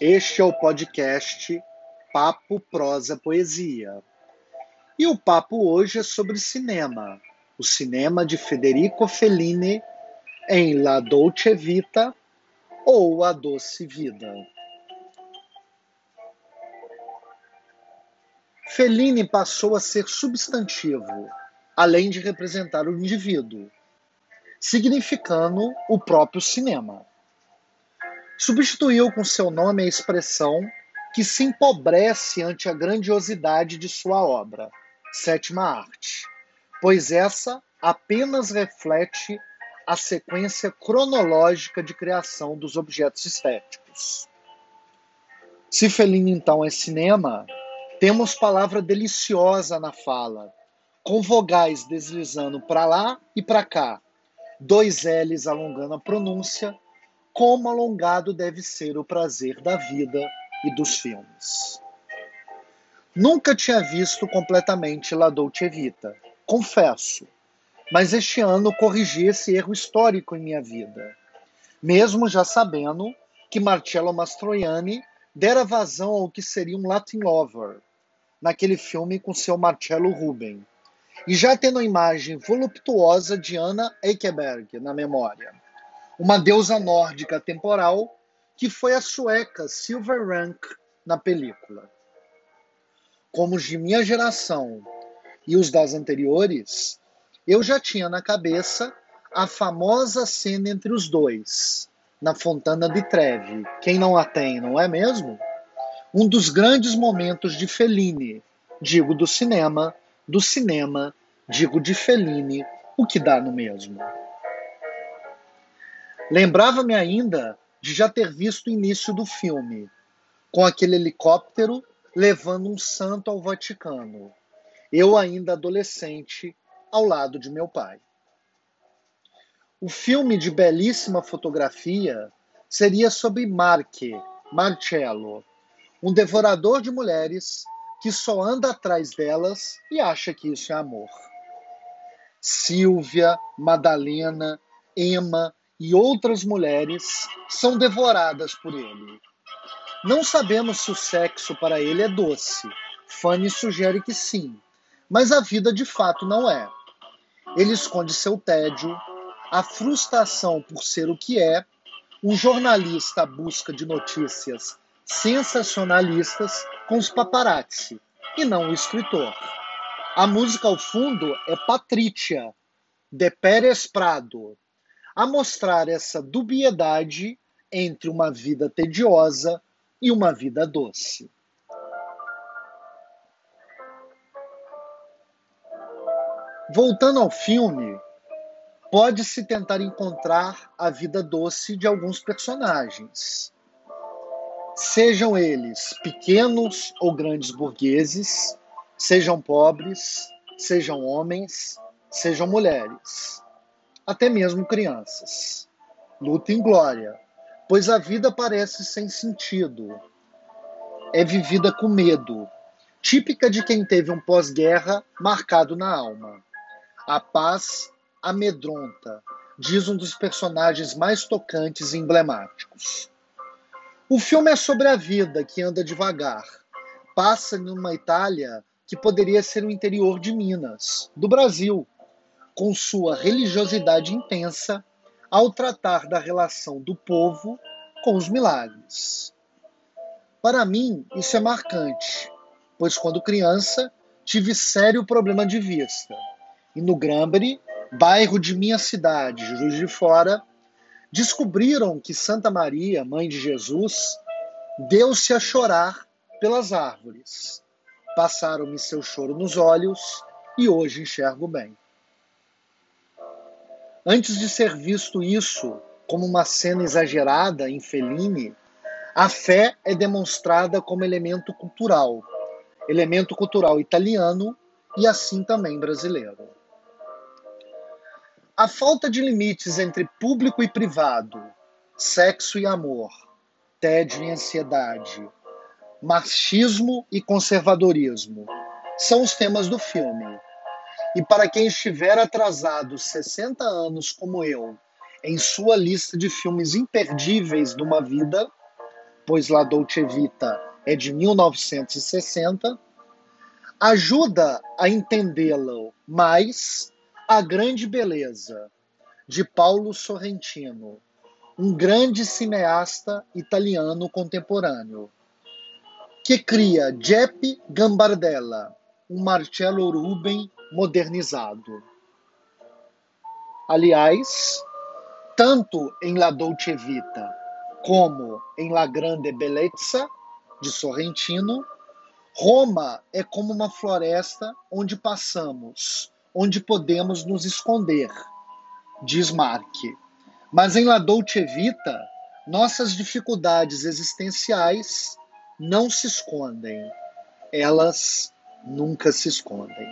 Este é o podcast Papo Prosa Poesia. E o papo hoje é sobre cinema. O cinema de Federico Fellini em La Dolce Vita ou A Doce Vida. Fellini passou a ser substantivo, além de representar o indivíduo, significando o próprio cinema substituiu com seu nome a expressão que se empobrece ante a grandiosidade de sua obra, sétima arte, pois essa apenas reflete a sequência cronológica de criação dos objetos estéticos. Se Fellini então é cinema, temos palavra deliciosa na fala, com vogais deslizando para lá e para cá, dois L's alongando a pronúncia como alongado deve ser o prazer da vida e dos filmes. Nunca tinha visto completamente La Dolce Vita, confesso, mas este ano corrigi esse erro histórico em minha vida, mesmo já sabendo que Marcello Mastroianni dera vazão ao que seria um Latin Lover, naquele filme com seu Marcello Ruben, e já tendo a imagem voluptuosa de Anna Eikeberg na memória uma deusa nórdica temporal que foi a sueca Silver Rank na película. Como os de minha geração e os das anteriores, eu já tinha na cabeça a famosa cena entre os dois, na Fontana de Trevi. Quem não a tem, não é mesmo? Um dos grandes momentos de Fellini, digo do cinema, do cinema, digo de Fellini, o que dá no mesmo. Lembrava-me ainda de já ter visto o início do filme, com aquele helicóptero levando um santo ao Vaticano. Eu ainda adolescente, ao lado de meu pai. O filme de belíssima fotografia seria sobre Marque, Marcello, um devorador de mulheres que só anda atrás delas e acha que isso é amor. Silvia, Madalena, Emma e outras mulheres são devoradas por ele. Não sabemos se o sexo para ele é doce. Fanny sugere que sim, mas a vida de fato não é. Ele esconde seu tédio, a frustração por ser o que é, um jornalista à busca de notícias sensacionalistas com os paparazzi, e não o escritor. A música ao fundo é Patrícia, de Pérez Prado, a mostrar essa dubiedade entre uma vida tediosa e uma vida doce. Voltando ao filme, pode-se tentar encontrar a vida doce de alguns personagens. Sejam eles pequenos ou grandes burgueses, sejam pobres, sejam homens, sejam mulheres até mesmo crianças. Luta em glória, pois a vida parece sem sentido. É vivida com medo, típica de quem teve um pós-guerra marcado na alma. A paz amedronta, diz um dos personagens mais tocantes e emblemáticos. O filme é sobre a vida que anda devagar. Passa numa Itália que poderia ser o interior de Minas, do Brasil, com sua religiosidade intensa ao tratar da relação do povo com os milagres. Para mim, isso é marcante, pois quando criança tive sério problema de vista. E no Grambery, bairro de minha cidade, Juiz de Fora, descobriram que Santa Maria, mãe de Jesus, deu-se a chorar pelas árvores. Passaram-me seu choro nos olhos e hoje enxergo bem. Antes de ser visto isso como uma cena exagerada em Fellini, a fé é demonstrada como elemento cultural, elemento cultural italiano e assim também brasileiro. A falta de limites entre público e privado, sexo e amor, tédio e ansiedade, machismo e conservadorismo são os temas do filme e para quem estiver atrasado 60 anos como eu, em sua lista de filmes imperdíveis de uma vida, pois La Dolce Vita é de 1960, ajuda a entendê-lo mais a grande beleza de Paulo Sorrentino, um grande cineasta italiano contemporâneo, que cria Jeppe Gambardella, um Marcello Ruben modernizado. Aliás, tanto em La Dolce Vita como em La Grande Bellezza, de Sorrentino, Roma é como uma floresta onde passamos, onde podemos nos esconder, diz Marque. Mas em La Dolce Vita, nossas dificuldades existenciais não se escondem, elas nunca se escondem.